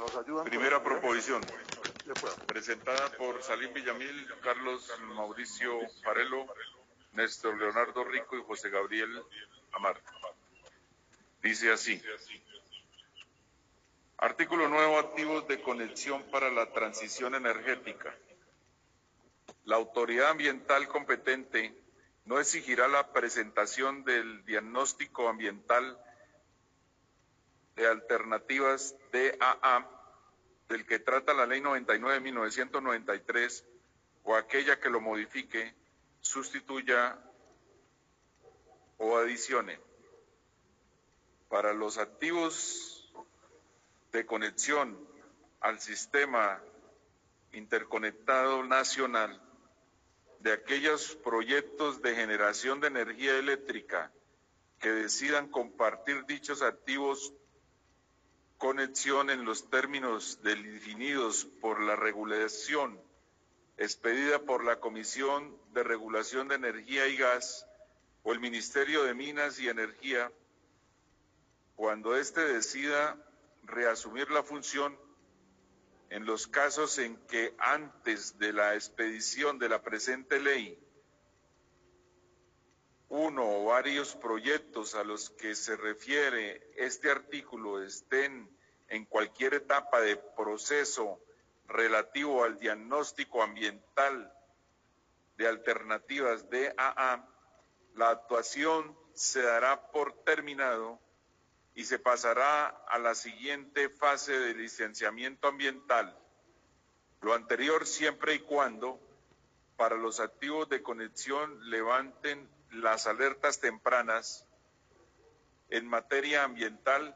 nos ayudan. Primera proposición, presentada por Salim Villamil, Carlos Mauricio Farelo, Néstor Leonardo Rico y José Gabriel Amar. Dice así. Artículo nuevo, activos de conexión para la transición energética. La autoridad ambiental competente no exigirá la presentación del diagnóstico ambiental de alternativas DAA del que trata la Ley 99 de 1993 o aquella que lo modifique, sustituya o adicione. Para los activos de conexión al sistema interconectado nacional de aquellos proyectos de generación de energía eléctrica que decidan compartir dichos activos conexión en los términos definidos por la regulación expedida por la Comisión de Regulación de Energía y Gas o el Ministerio de Minas y Energía, cuando éste decida reasumir la función en los casos en que antes de la expedición de la presente ley, uno o varios proyectos a los que se refiere este artículo estén en cualquier etapa de proceso relativo al diagnóstico ambiental de alternativas DAA, la actuación se dará por terminado y se pasará a la siguiente fase de licenciamiento ambiental. Lo anterior siempre y cuando para los activos de conexión levanten las alertas tempranas en materia ambiental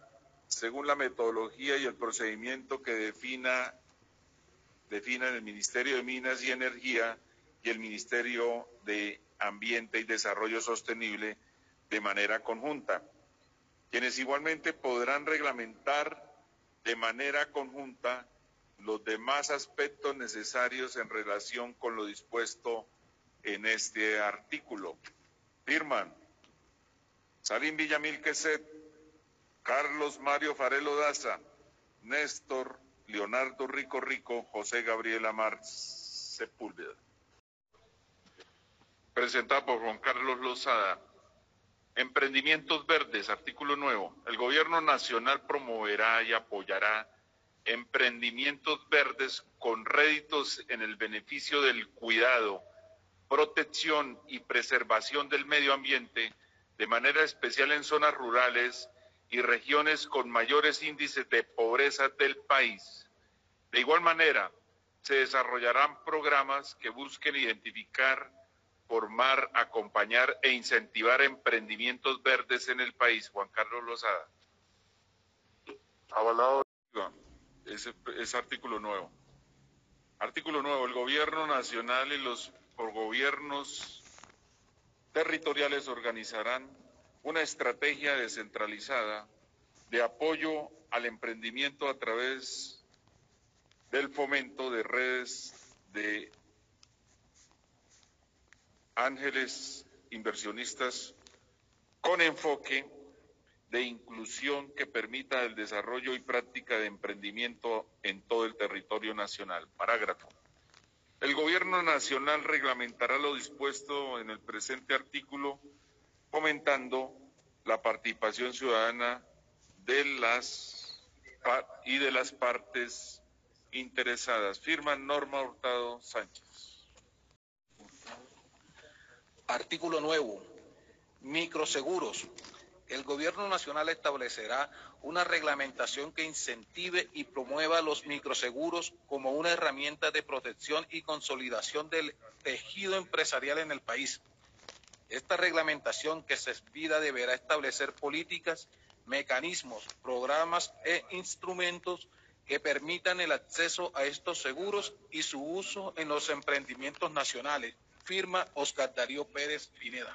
según la metodología y el procedimiento que defina, defina el Ministerio de Minas y Energía y el Ministerio de Ambiente y Desarrollo Sostenible de manera conjunta, quienes igualmente podrán reglamentar de manera conjunta los demás aspectos necesarios en relación con lo dispuesto en este artículo. Firman Salim Villamil Queset, Carlos Mario Farelo Daza, Néstor Leonardo Rico Rico, José Gabriel Amar Sepúlveda. Presentado por Juan Carlos Lozada. Emprendimientos verdes, artículo nuevo. El gobierno nacional promoverá y apoyará emprendimientos verdes con réditos en el beneficio del cuidado, protección y preservación del medio ambiente, de manera especial en zonas rurales y regiones con mayores índices de pobreza del país. De igual manera, se desarrollarán programas que busquen identificar, formar, acompañar e incentivar emprendimientos verdes en el país. Juan Carlos Lozada. Avalado. Ese, artículo nuevo. Artículo nuevo. El gobierno nacional y los por gobiernos territoriales organizarán una estrategia descentralizada de apoyo al emprendimiento a través del fomento de redes de ángeles inversionistas con enfoque de inclusión que permita el desarrollo y práctica de emprendimiento en todo el territorio nacional. Parágrafo. El Gobierno Nacional reglamentará lo dispuesto en el presente artículo, fomentando la participación ciudadana de las y de las partes interesadas. Firma Norma Hurtado Sánchez. Artículo nuevo. Microseguros el Gobierno Nacional establecerá una reglamentación que incentive y promueva los microseguros como una herramienta de protección y consolidación del tejido empresarial en el país. Esta reglamentación que se expida deberá establecer políticas, mecanismos, programas e instrumentos que permitan el acceso a estos seguros y su uso en los emprendimientos nacionales. Firma Oscar Darío Pérez Pineda.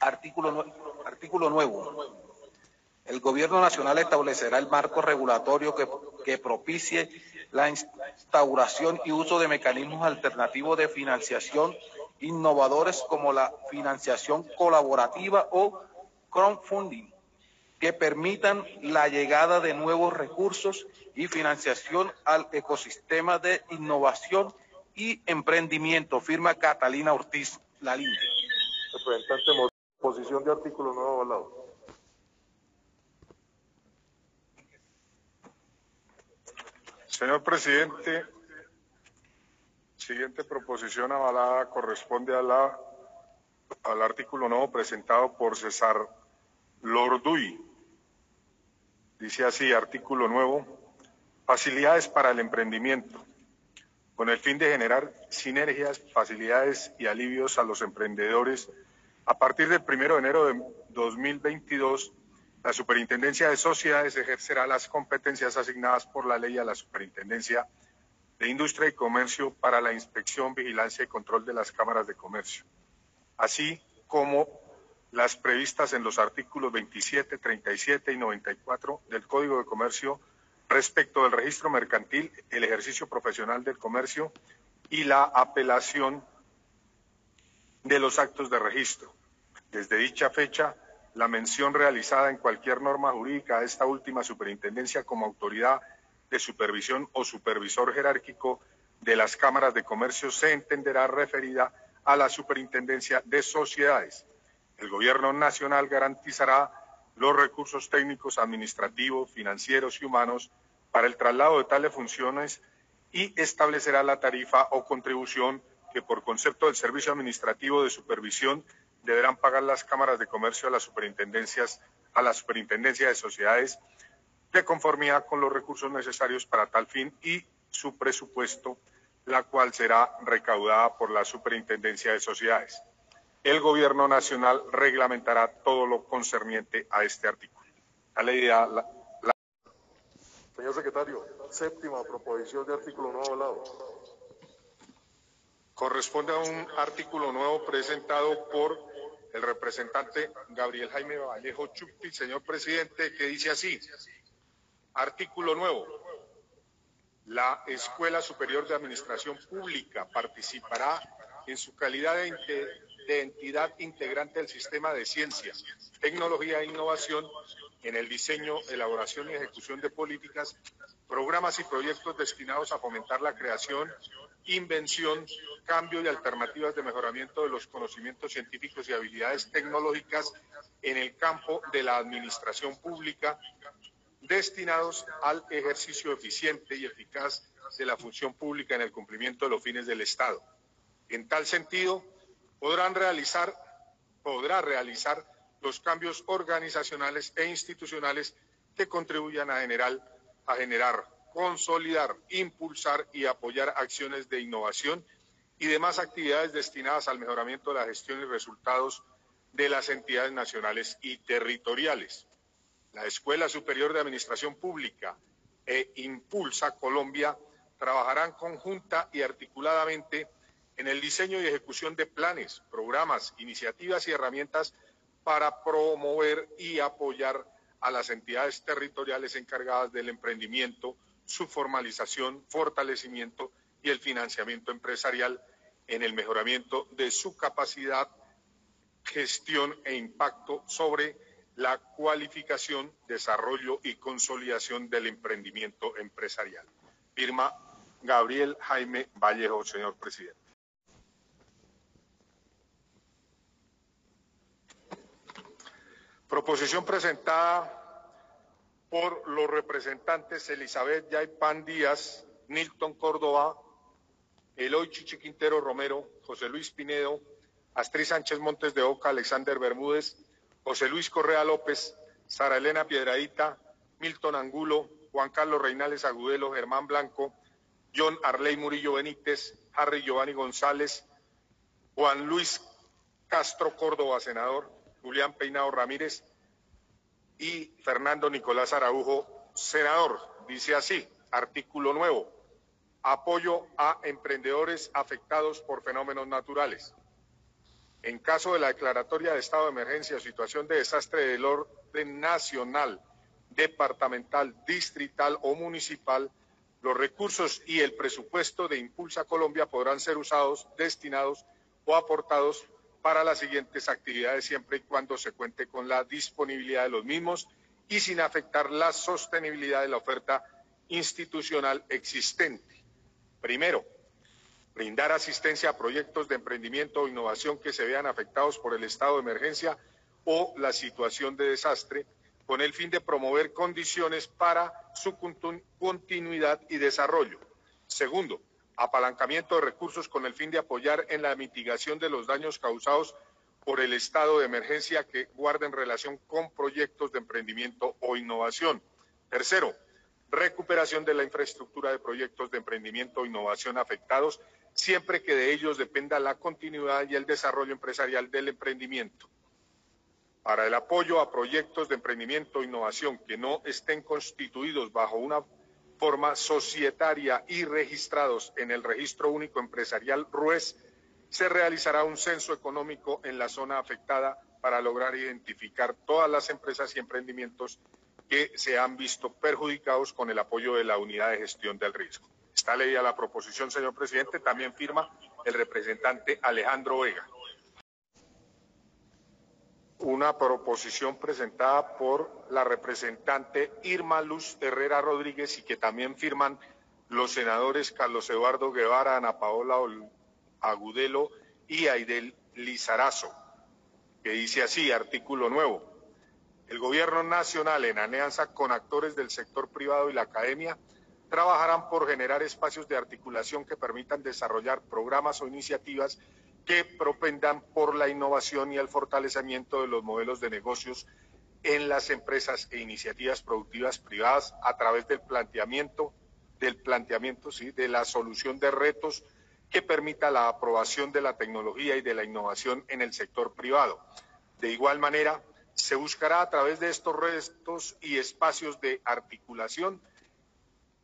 Artículo, nuevo. El Gobierno Nacional establecerá el marco regulatorio que, que propicie la instauración y uso de mecanismos alternativos de financiación innovadores como la financiación colaborativa o crowdfunding, que permitan la llegada de nuevos recursos y financiación al ecosistema de innovación y emprendimiento. Firma Catalina Ortiz Lalinde. Representante, posición de artículo nuevo avalado. Señor presidente, siguiente proposición avalada corresponde a la, al artículo nuevo presentado por César Lorduy. Dice así, artículo nuevo, facilidades para el emprendimiento, con el fin de generar sinergias, facilidades y alivios a los emprendedores. A partir del 1 de enero de 2022, la Superintendencia de Sociedades ejercerá las competencias asignadas por la ley a la Superintendencia de Industria y Comercio para la inspección, vigilancia y control de las cámaras de comercio, así como las previstas en los artículos 27, 37 y 94 del Código de Comercio respecto del registro mercantil, el ejercicio profesional del comercio y la apelación de los actos de registro. Desde dicha fecha, la mención realizada en cualquier norma jurídica a esta última superintendencia como autoridad de supervisión o supervisor jerárquico de las cámaras de comercio se entenderá referida a la superintendencia de sociedades. El gobierno nacional garantizará los recursos técnicos, administrativos, financieros y humanos para el traslado de tales funciones y establecerá la tarifa o contribución que por concepto del servicio administrativo de supervisión deberán pagar las cámaras de comercio a las superintendencias, a la superintendencia de sociedades de conformidad con los recursos necesarios para tal fin y su presupuesto, la cual será recaudada por la superintendencia de sociedades. El gobierno nacional reglamentará todo lo concerniente a este artículo. La idea, la, Señor secretario, séptima proposición de artículo nuevo hablado. Corresponde a un artículo nuevo presentado por el representante Gabriel Jaime Vallejo Chupti, señor presidente, que dice así, artículo nuevo, la Escuela Superior de Administración Pública participará en su calidad de, entidad integrante del sistema de ciencias, tecnología e innovación en el diseño, elaboración y ejecución de políticas, programas y proyectos destinados a fomentar la creación, invención, cambio y alternativas de mejoramiento de los conocimientos científicos y habilidades tecnológicas en el campo de la administración pública, destinados al ejercicio eficiente y eficaz de la función pública en el cumplimiento de los fines del Estado. En tal sentido, podrán realizar, podrá realizar los cambios organizacionales e institucionales que contribuyan a generar, a generar, consolidar, impulsar y apoyar acciones de innovación y demás actividades destinadas al mejoramiento de la gestión y resultados de las entidades nacionales y territoriales. La Escuela Superior de Administración Pública e Impulsa Colombia trabajarán conjunta y articuladamente en el diseño y ejecución de planes, programas, iniciativas y herramientas para promover y apoyar a las entidades territoriales encargadas del emprendimiento, su formalización, fortalecimiento y el financiamiento empresarial en el mejoramiento de su capacidad, gestión e impacto sobre la cualificación, desarrollo y consolidación del emprendimiento empresarial. Firma Gabriel Jaime Vallejo, señor presidente. Proposición presentada por los representantes Elizabeth Yaipan Díaz, Nilton Córdoba, Eloy Chichi Quintero Romero, José Luis Pinedo, Astrid Sánchez Montes de Oca, Alexander Bermúdez, José Luis Correa López, Sara Elena Piedradita, Milton Angulo, Juan Carlos Reinales Agudelo, Germán Blanco, John Arley Murillo Benítez, Harry Giovanni González, Juan Luis Castro Córdoba, senador, Julián Peinado Ramírez y Fernando Nicolás Araujo, senador. Dice así, artículo nuevo, apoyo a emprendedores afectados por fenómenos naturales. En caso de la declaratoria de estado de emergencia o situación de desastre del orden nacional, departamental, distrital o municipal, los recursos y el presupuesto de Impulsa Colombia podrán ser usados, destinados o aportados para las siguientes actividades siempre y cuando se cuente con la disponibilidad de los mismos y sin afectar la sostenibilidad de la oferta institucional existente. Primero, brindar asistencia a proyectos de emprendimiento o innovación que se vean afectados por el estado de emergencia o la situación de desastre, con el fin de promover condiciones para su continuidad y desarrollo. Segundo, apalancamiento de recursos con el fin de apoyar en la mitigación de los daños causados por el estado de emergencia que guarden relación con proyectos de emprendimiento o innovación. Tercero, recuperación de la infraestructura de proyectos de emprendimiento o innovación afectados, siempre que de ellos dependa la continuidad y el desarrollo empresarial del emprendimiento. Para el apoyo a proyectos de emprendimiento o innovación que no estén constituidos bajo una forma societaria y registrados en el Registro Único Empresarial RUES, se realizará un censo económico en la zona afectada para lograr identificar todas las empresas y emprendimientos que se han visto perjudicados con el apoyo de la unidad de gestión del riesgo. Está leída la proposición, señor presidente. También firma el representante Alejandro Vega una proposición presentada por la representante Irma Luz Herrera Rodríguez y que también firman los senadores Carlos Eduardo Guevara, Ana Paola Agudelo y Aidel Lizarazo, que dice así, artículo nuevo. El gobierno nacional, en alianza con actores del sector privado y la academia, trabajarán por generar espacios de articulación que permitan desarrollar programas o iniciativas que propendan por la innovación y el fortalecimiento de los modelos de negocios en las empresas e iniciativas productivas privadas a través del planteamiento del planteamiento sí, de la solución de retos que permita la aprobación de la tecnología y de la innovación en el sector privado. De igual manera, se buscará a través de estos retos y espacios de articulación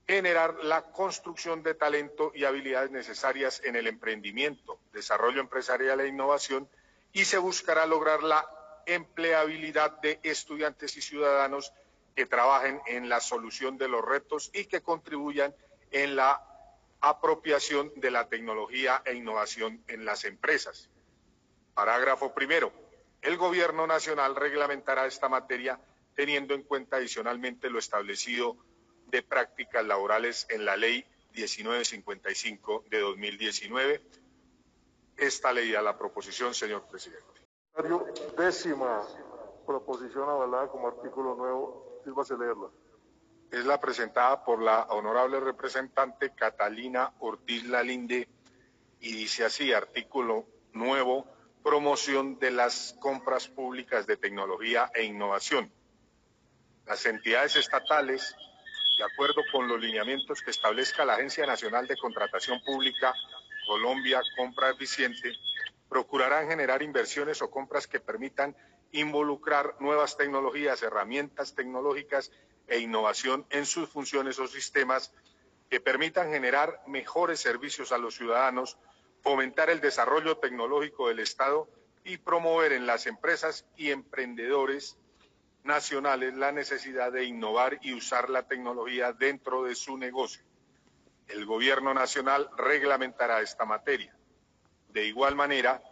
generar la construcción de talento y habilidades necesarias en el emprendimiento, desarrollo empresarial e innovación y se buscará lograr la empleabilidad de estudiantes y ciudadanos que trabajen en la solución de los retos y que contribuyan en la apropiación de la tecnología e innovación en las empresas. Parágrafo primero. El Gobierno Nacional reglamentará esta materia teniendo en cuenta adicionalmente lo establecido de prácticas laborales en la ley 1955 de 2019. Esta ley a la proposición, señor presidente. Décima proposición avalada como artículo nuevo. Sírvase leerla. Es la presentada por la honorable representante Catalina Ortiz Lalinde y dice así, artículo nuevo, promoción de las compras públicas de tecnología e innovación. Las entidades estatales de acuerdo con los lineamientos que establezca la Agencia Nacional de Contratación Pública Colombia Compra Eficiente, procurarán generar inversiones o compras que permitan involucrar nuevas tecnologías, herramientas tecnológicas e innovación en sus funciones o sistemas que permitan generar mejores servicios a los ciudadanos, fomentar el desarrollo tecnológico del Estado y promover en las empresas y emprendedores nacionales la necesidad de innovar y usar la tecnología dentro de su negocio. El Gobierno Nacional reglamentará esta materia. De igual manera,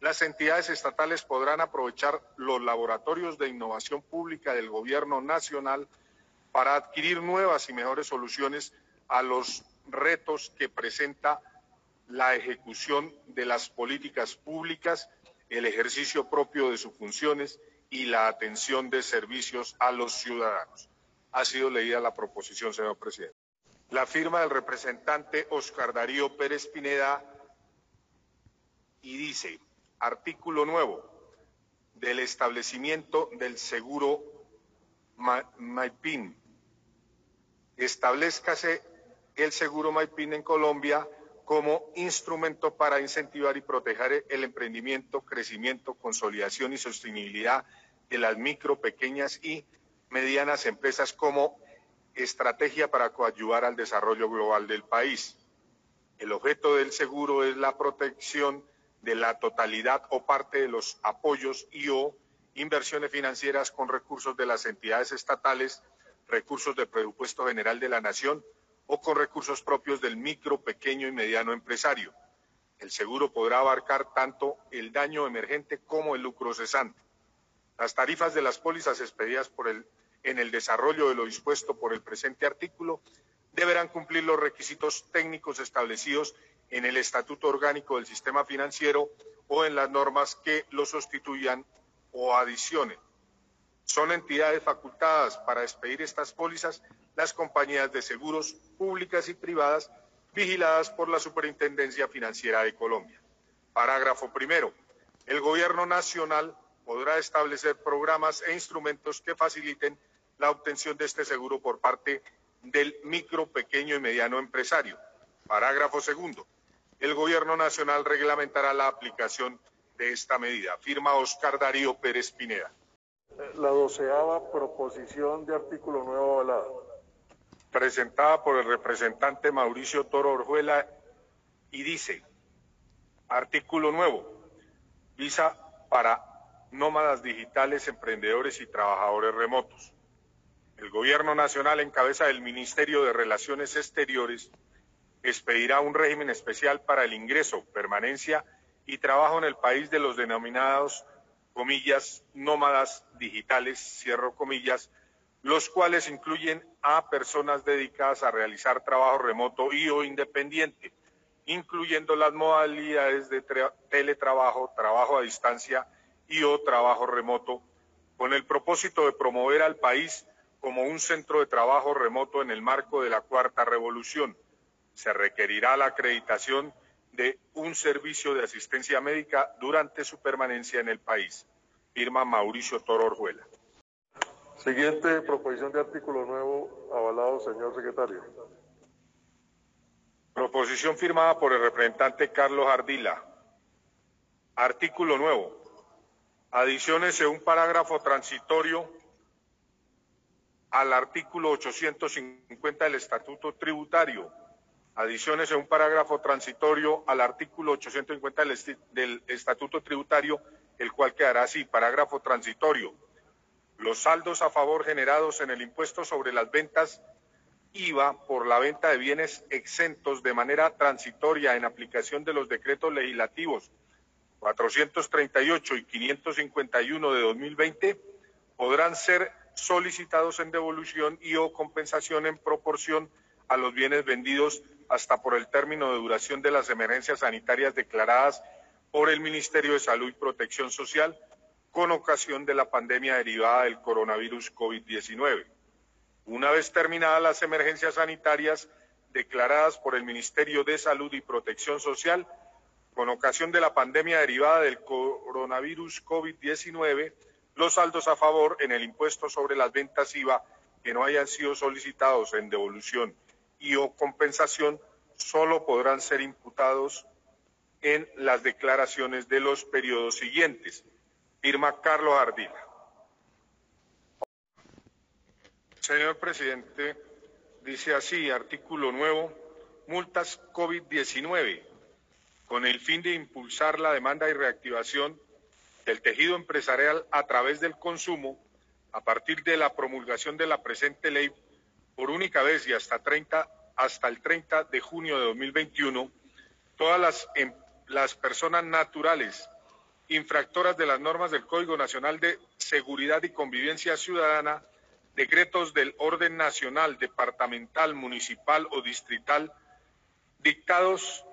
las entidades estatales podrán aprovechar los laboratorios de innovación pública del Gobierno Nacional para adquirir nuevas y mejores soluciones a los retos que presenta la ejecución de las políticas públicas, el ejercicio propio de sus funciones y la atención de servicios a los ciudadanos. Ha sido leída la proposición, señor presidente. La firma del representante Oscar Darío Pérez Pineda y dice, artículo nuevo del establecimiento del seguro MAIPIN. Establezcase el seguro MAIPIN en Colombia como instrumento para incentivar y proteger el emprendimiento, crecimiento, consolidación y sostenibilidad de las micro, pequeñas y medianas empresas como estrategia para coadyuvar al desarrollo global del país. El objeto del seguro es la protección de la totalidad o parte de los apoyos y o inversiones financieras con recursos de las entidades estatales, recursos del presupuesto general de la nación o con recursos propios del micro, pequeño y mediano empresario El seguro podrá abarcar tanto el daño emergente como el lucro cesante. Las tarifas de las pólizas expedidas el, en el desarrollo de lo dispuesto por el presente artículo deberán cumplir los requisitos técnicos establecidos en el Estatuto Orgánico del Sistema Financiero o en las normas que lo sustituyan o adicionen. Son entidades facultadas para expedir estas pólizas las compañías de seguros públicas y privadas vigiladas por la Superintendencia Financiera de Colombia. Parágrafo primero. El Gobierno Nacional podrá establecer programas e instrumentos que faciliten la obtención de este seguro por parte del micro, pequeño y mediano empresario. Parágrafo segundo. El Gobierno Nacional reglamentará la aplicación de esta medida. Firma Oscar Darío Pérez Pineda. La doceava proposición de artículo nuevo avalado. Presentada por el representante Mauricio Toro Orjuela y dice, artículo nuevo, visa para nómadas digitales, emprendedores y trabajadores remotos. El Gobierno Nacional, en cabeza del Ministerio de Relaciones Exteriores, expedirá un régimen especial para el ingreso, permanencia y trabajo en el país de los denominados, comillas, nómadas digitales, cierro comillas, los cuales incluyen a personas dedicadas a realizar trabajo remoto y o independiente, incluyendo las modalidades de teletrabajo, trabajo a distancia y o trabajo remoto, con el propósito de promover al país como un centro de trabajo remoto en el marco de la cuarta revolución. Se requerirá la acreditación de un servicio de asistencia médica durante su permanencia en el país. Firma Mauricio Toro Orjuela. Siguiente proposición de artículo nuevo, avalado, señor secretario. Proposición firmada por el representante Carlos Ardila. Artículo nuevo. Adiciones en un parágrafo transitorio al artículo 850 del Estatuto Tributario. Adiciones en un parágrafo transitorio al artículo 850 del, Estatuto Tributario, el cual quedará así, parágrafo transitorio. Los saldos a favor generados en el impuesto sobre las ventas IVA por la venta de bienes exentos de manera transitoria en aplicación de los decretos legislativos 438 y 551 de 2020 podrán ser solicitados en devolución y o compensación en proporción a los bienes vendidos hasta por el término de duración de las emergencias sanitarias declaradas por el Ministerio de Salud y Protección Social con ocasión de la pandemia derivada del coronavirus COVID-19. Una vez terminadas las emergencias sanitarias declaradas por el Ministerio de Salud y Protección Social con ocasión de la pandemia derivada del coronavirus COVID-19, los saldos a favor en el impuesto sobre las ventas IVA que no hayan sido solicitados en devolución y o compensación solo podrán ser imputados en las declaraciones de los periodos siguientes. Firma Carlos Ardila. Señor presidente, dice así, artículo nuevo, multas COVID-19, con el fin de impulsar la demanda y reactivación del tejido empresarial a través del consumo a partir de la promulgación de la presente ley por única vez y hasta, 30, hasta el 30 de junio de 2021, todas em, las personas naturales infractoras de las normas del Código Nacional de Seguridad y Convivencia Ciudadana, decretos del orden nacional, departamental, municipal o distrital, dictados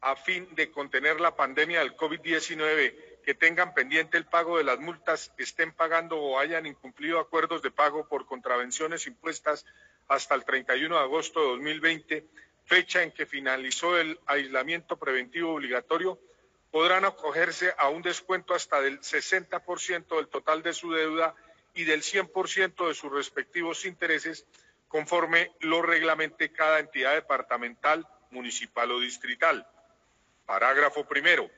a fin de contener la pandemia del COVID-19 que tengan pendiente el pago de las multas estén pagando o hayan incumplido acuerdos de pago por contravenciones impuestas hasta el 31 de agosto de 2020, fecha en que finalizó el aislamiento preventivo obligatorio, podrán acogerse a un descuento hasta del 60% del total de su deuda y del 100% de sus respectivos intereses, conforme lo reglamente cada entidad departamental, municipal o distrital. Parágrafo primero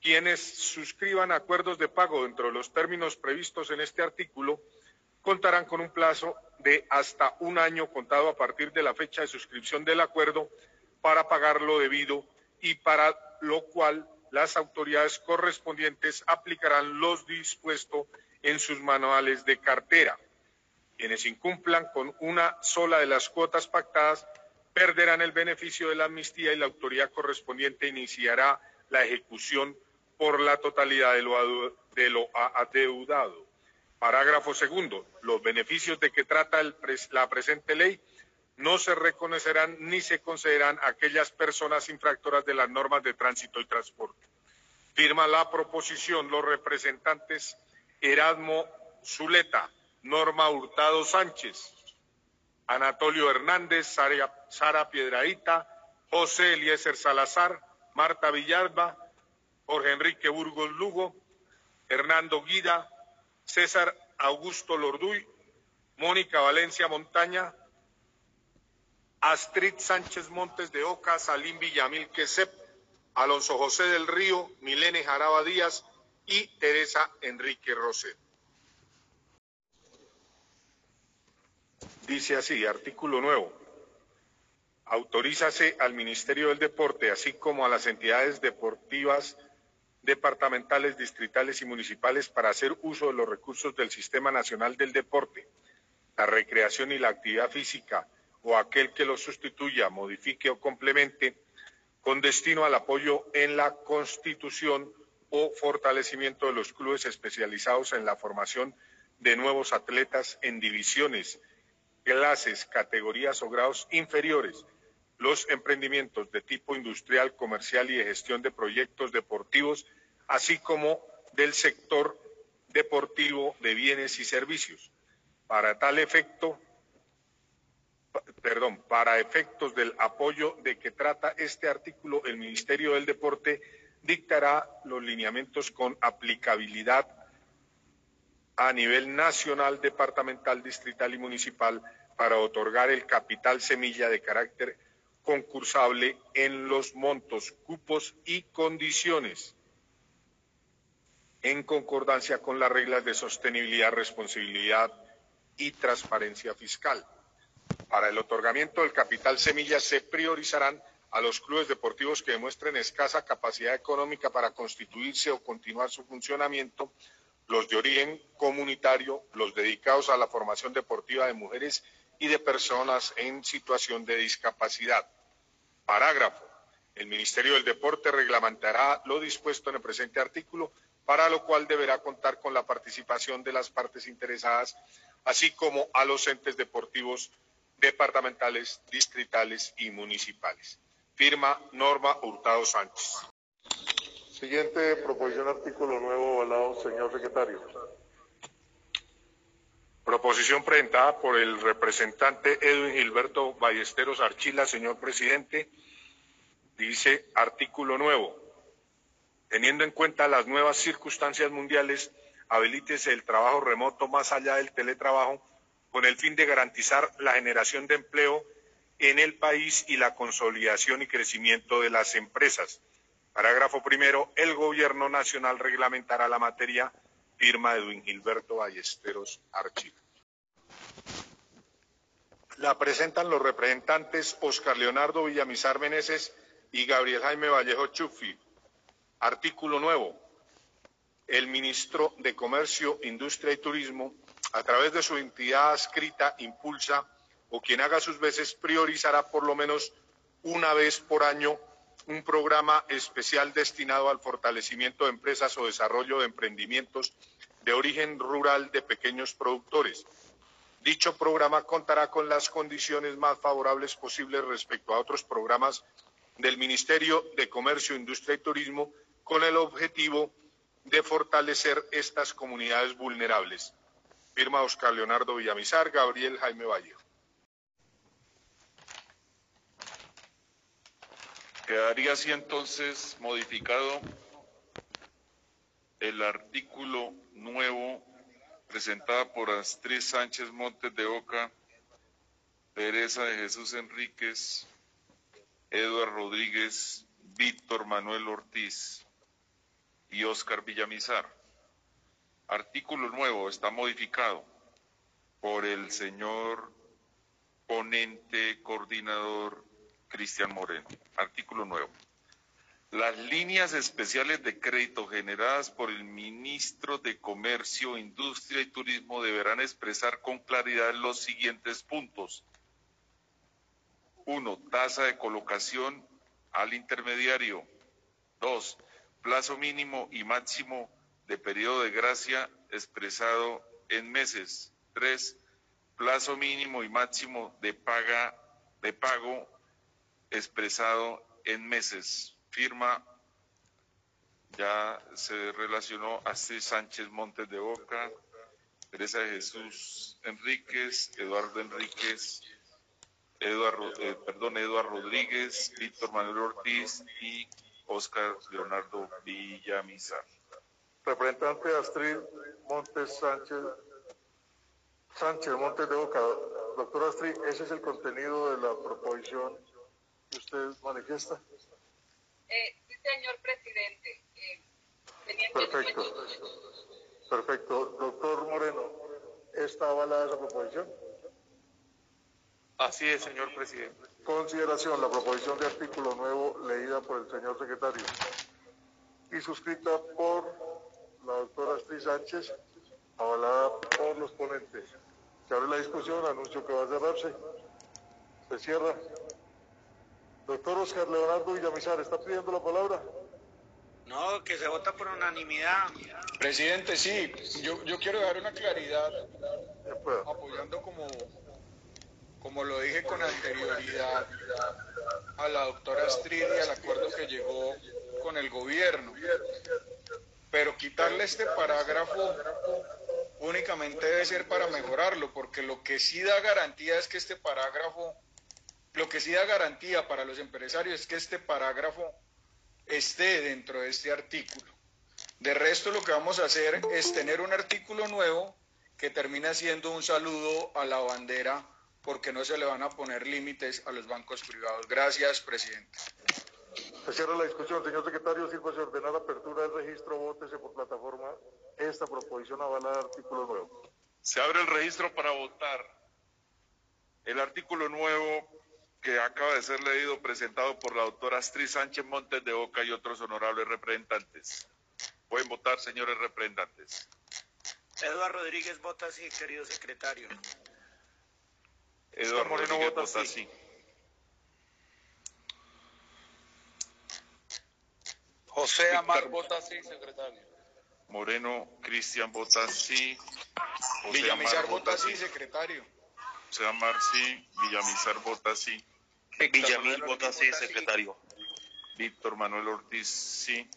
quienes suscriban acuerdos de pago dentro de los términos previstos en este artículo contarán con un plazo de hasta un año contado a partir de la fecha de suscripción del acuerdo para pagar lo debido y para lo cual las autoridades correspondientes aplicarán los dispuestos en sus manuales de cartera. Quienes incumplan con una sola de las cuotas pactadas perderán el beneficio de la amnistía y la autoridad correspondiente iniciará la ejecución por la totalidad de lo, de lo adeudado. Parágrafo segundo. Los beneficios de que trata la presente ley no se reconocerán ni se concederán a aquellas personas infractoras de las normas de tránsito y transporte. Firma la proposición los representantes Erasmo Zuleta, Norma Hurtado Sánchez, Anatolio Hernández, Sara, Piedraíta, José Eliezer Salazar, Marta Villalba, Jorge Enrique Burgos Lugo, Hernando Guida, César Augusto Lorduy, Mónica Valencia Montaña, Astrid Sánchez Montes de Oca, Salim Villamil Quesep, Alonso José del Río, Milene Jaraba Díaz y Teresa Enrique Roset. Dice así, artículo nuevo. Autorízase al Ministerio del Deporte, así como a las entidades deportivas departamentales, distritales y municipales para hacer uso de los recursos del Sistema Nacional del Deporte, la recreación y la actividad física o aquel que lo sustituya, modifique o complemente con destino al apoyo en la constitución o fortalecimiento de los clubes especializados en la formación de nuevos atletas en divisiones, clases, categorías o grados inferiores, los emprendimientos de tipo industrial, comercial y de gestión de proyectos deportivos, así como del sector deportivo de bienes y servicios. Para tal efecto, perdón, para efectos del apoyo de que trata este artículo, el Ministerio del Deporte dictará los lineamientos con aplicabilidad a nivel nacional, departamental, distrital y municipal para otorgar el capital semilla de carácter concursable en los montos, cupos y condiciones en concordancia con las reglas de sostenibilidad, responsabilidad y transparencia fiscal. Para el otorgamiento del capital semilla se priorizarán a los clubes deportivos que demuestren escasa capacidad económica para constituirse o continuar su funcionamiento, los de origen comunitario, los dedicados a la formación deportiva de mujeres y de personas en situación de discapacidad. Parágrafo. El Ministerio del Deporte reglamentará lo dispuesto en el presente artículo, para lo cual deberá contar con la participación de las partes interesadas, así como a los entes deportivos departamentales, distritales y municipales. Firma Norma Hurtado Sánchez. Siguiente proposición artículo nuevo avalado, señor secretario. Proposición presentada por el representante Edwin Gilberto Ballesteros Archila, señor presidente. Dice artículo nuevo. Teniendo en cuenta las nuevas circunstancias mundiales, habilítese el trabajo remoto más allá del teletrabajo con el fin de garantizar la generación de empleo en el país y la consolidación y crecimiento de las empresas. Parágrafo primero. El Gobierno Nacional reglamentará la materia. Firma Edwin Gilberto Ballesteros Archivo. La presentan los representantes Oscar Leonardo Villamizar Meneses y Gabriel Jaime Vallejo Chufi. Artículo nuevo. El ministro de Comercio, Industria y Turismo a través de su entidad adscrita, impulsa o quien haga sus veces priorizará por lo menos una vez por año un programa especial destinado al fortalecimiento de empresas o desarrollo de emprendimientos de origen rural de pequeños productores. Dicho programa contará con las condiciones más favorables posibles respecto a otros programas del Ministerio de Comercio, Industria y Turismo con el objetivo de fortalecer estas comunidades vulnerables. Firma Oscar Leonardo Villamizar, Gabriel Jaime Valle. Quedaría así entonces modificado el artículo nuevo presentado por Astrid Sánchez Montes de Oca, Teresa de Jesús Enríquez, Eduardo Rodríguez, Víctor Manuel Ortiz y Oscar Villamizar. Artículo nuevo está modificado por el señor ponente coordinador Cristian Moreno. Artículo nuevo. Las líneas especiales de crédito generadas por el ministro de Comercio, Industria y Turismo deberán expresar con claridad los siguientes puntos. 1. Tasa de colocación al intermediario. 2. Plazo mínimo y máximo de periodo de gracia expresado en meses. 3. Plazo mínimo y máximo de paga de pago expresado en meses. Firma ya se relacionó Astrid Sánchez Montes de Oca, Teresa Jesús Enríquez, Eduardo Enríquez, Eduardo, eh, perdón, Eduardo Rodríguez, Víctor Manuel Ortiz y Oscar Leonardo Villamizar. Representante Astrid Montes Sánchez, Sánchez Montes de Oca. Doctor Astrid, ese es el contenido de la proposición que usted manifiesta. Eh, sí, señor presidente. Eh, Perfecto. Perfecto. Doctor Moreno, ¿está avalada esa proposición? Así es, señor presidente. Consideración, la proposición de artículo nuevo leída por el señor secretario y suscrita por la doctora Astrid Sánchez, avalada por los ponentes. Se abre la discusión, anuncio que va a cerrarse. Se cierra. Doctor Oscar Leonardo Villamizar, ¿está pidiendo la palabra? No, que se vota por unanimidad. Presidente, sí, yo, yo quiero dejar una claridad, apoyando como, como lo dije con anterioridad a la doctora Astrid y al acuerdo que llegó con el gobierno. Pero quitarle este parágrafo únicamente debe ser para mejorarlo, porque lo que sí da garantía es que este parágrafo, lo que sí da garantía para los empresarios es que este parágrafo esté dentro de este artículo. De resto, lo que vamos a hacer es tener un artículo nuevo que termina siendo un saludo a la bandera porque no se le van a poner límites a los bancos privados. Gracias, presidente. Se cierra la discusión. Señor secretario, sirva se ordenar la apertura del registro. Vótese por plataforma esta proposición avalada artículo nuevo. Se abre el registro para votar. El artículo nuevo que acaba de ser leído, presentado por la doctora Astrid Sánchez Montes de Oca y otros honorables representantes. Pueden votar, señores representantes. Eduardo Rodríguez vota sí, querido secretario. Eduardo Moreno Rodríguez vota vota sí. sí. José Amar Víctor. vota sí, secretario. Moreno Cristian vota sí. José Villamizar vota sí. sí, secretario. José Amar sí. Villamizar vota sí. Villamil vota sí, secretario. Víctor Manuel Ortiz sí.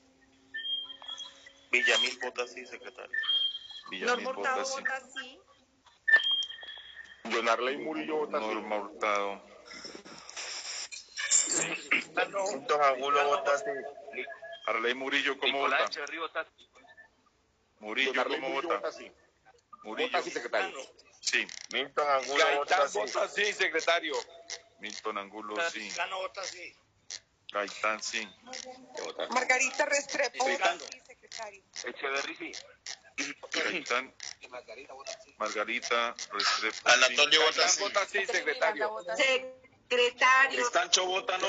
Villamil vota sí, secretario. Villamil vota sí. sí. Leonardo Murillo vota Norma Hurtado. Don Angulo vota sí. Arley Murillo, ¿cómo vota? Echeverría vota sí. Murillo, ¿cómo vota? sí. Murillo. secretario. Sí. Milton Angulo vota sí. sí, secretario. Milton Angulo, sí. Franciscano vota sí. Gaitán, sí. Margarita Restrepo, Restrepo. sí, secretario. Echeverría sí. Gaitán. Margarita Restrepo, sí. Anatolio vota sí. vota sí, secretario. Secretario. Estancho vota no.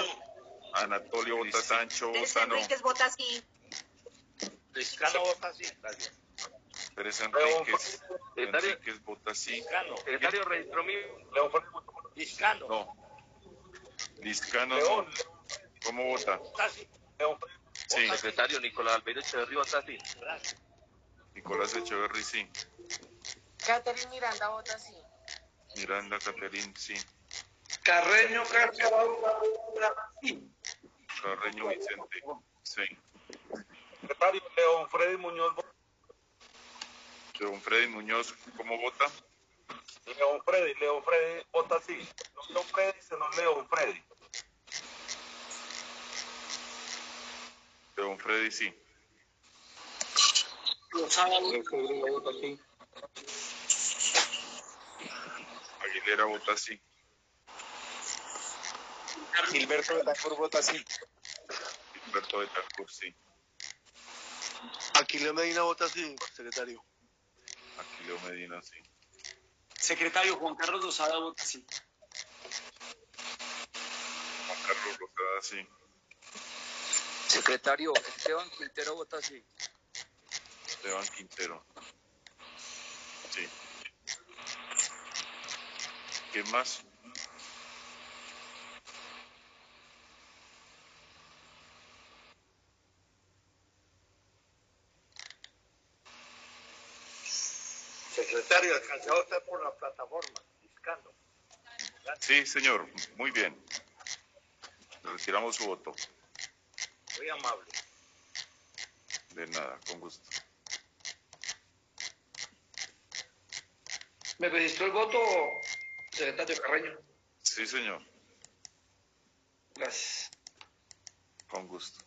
Anatolio vota Sancho, vota no. Enríquez vota sí. Liscano vota sí. Gracias. Teresa Enríquez. Enríquez vota sí. Liscano. Secretario registró mío. León Liscano. No. Liscano, no. ¿Cómo vota? Vota sí. Sí. Secretario Nicolás Albeiro Echeverría vota sí. Nicolás Echeverry, sí. Catherine Miranda vota sí. Miranda Caterín, sí. Carreño Carreño. Carreño Vicente, sí. Secretario León Freddy Muñoz. Don Freddy Muñoz, ¿cómo vota? León Freddy, León Freddy vota sí. No León Freddy, sino León Freddy. Don Freddy, sí. Aguilera vota sí. Gilberto Betancourt vota sí. Humberto Betancourt, sí. Aquileo Medina vota sí, secretario. Aquileo Medina, sí. Secretario Juan Carlos Lozada vota sí. Juan Carlos Rosada, sí. Secretario Esteban Quintero vota sí. Esteban Quintero. Sí. ¿Qué más? Alcanzado por la plataforma. Sí, señor. Muy bien. Retiramos su voto. Muy amable. De nada, con gusto. ¿Me registró el voto, secretario Carreño? Sí, señor. Gracias. Con gusto.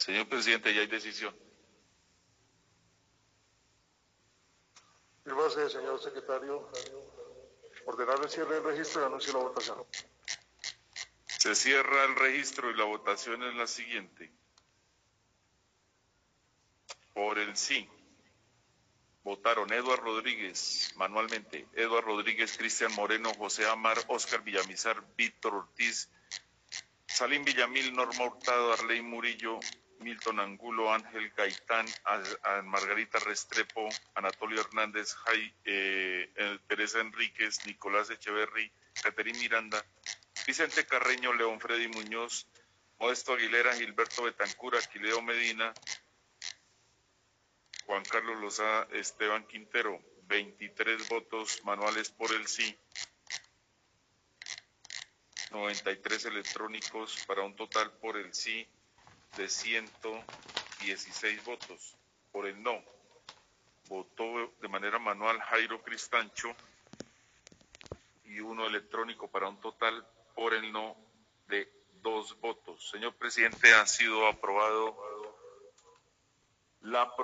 Señor presidente, ya hay decisión. Fírmase, señor secretario. Ordenar el cierre del registro y anuncio la votación. Se cierra el registro y la votación es la siguiente. Por el sí. Votaron Eduardo Rodríguez manualmente, Eduardo Rodríguez, Cristian Moreno, José Amar, Oscar Villamizar, Víctor Ortiz, Salim Villamil, Norma Hurtado, Arley Murillo, Milton Angulo, Ángel Gaitán, Margarita Restrepo, Anatolio Hernández, eh, eh, Teresa Enríquez, Nicolás Echeverry, Caterín Miranda, Vicente Carreño, León Freddy Muñoz, Modesto Aguilera, Gilberto Betancura, Aquileo Medina, Juan Carlos Lozada, Esteban Quintero, 23 votos manuales por el sí, 93 electrónicos para un total por el sí de 116 votos. Por el no, votó de manera manual Jairo Cristancho y uno electrónico para un total por el no de dos votos. Señor presidente, ha sido aprobado la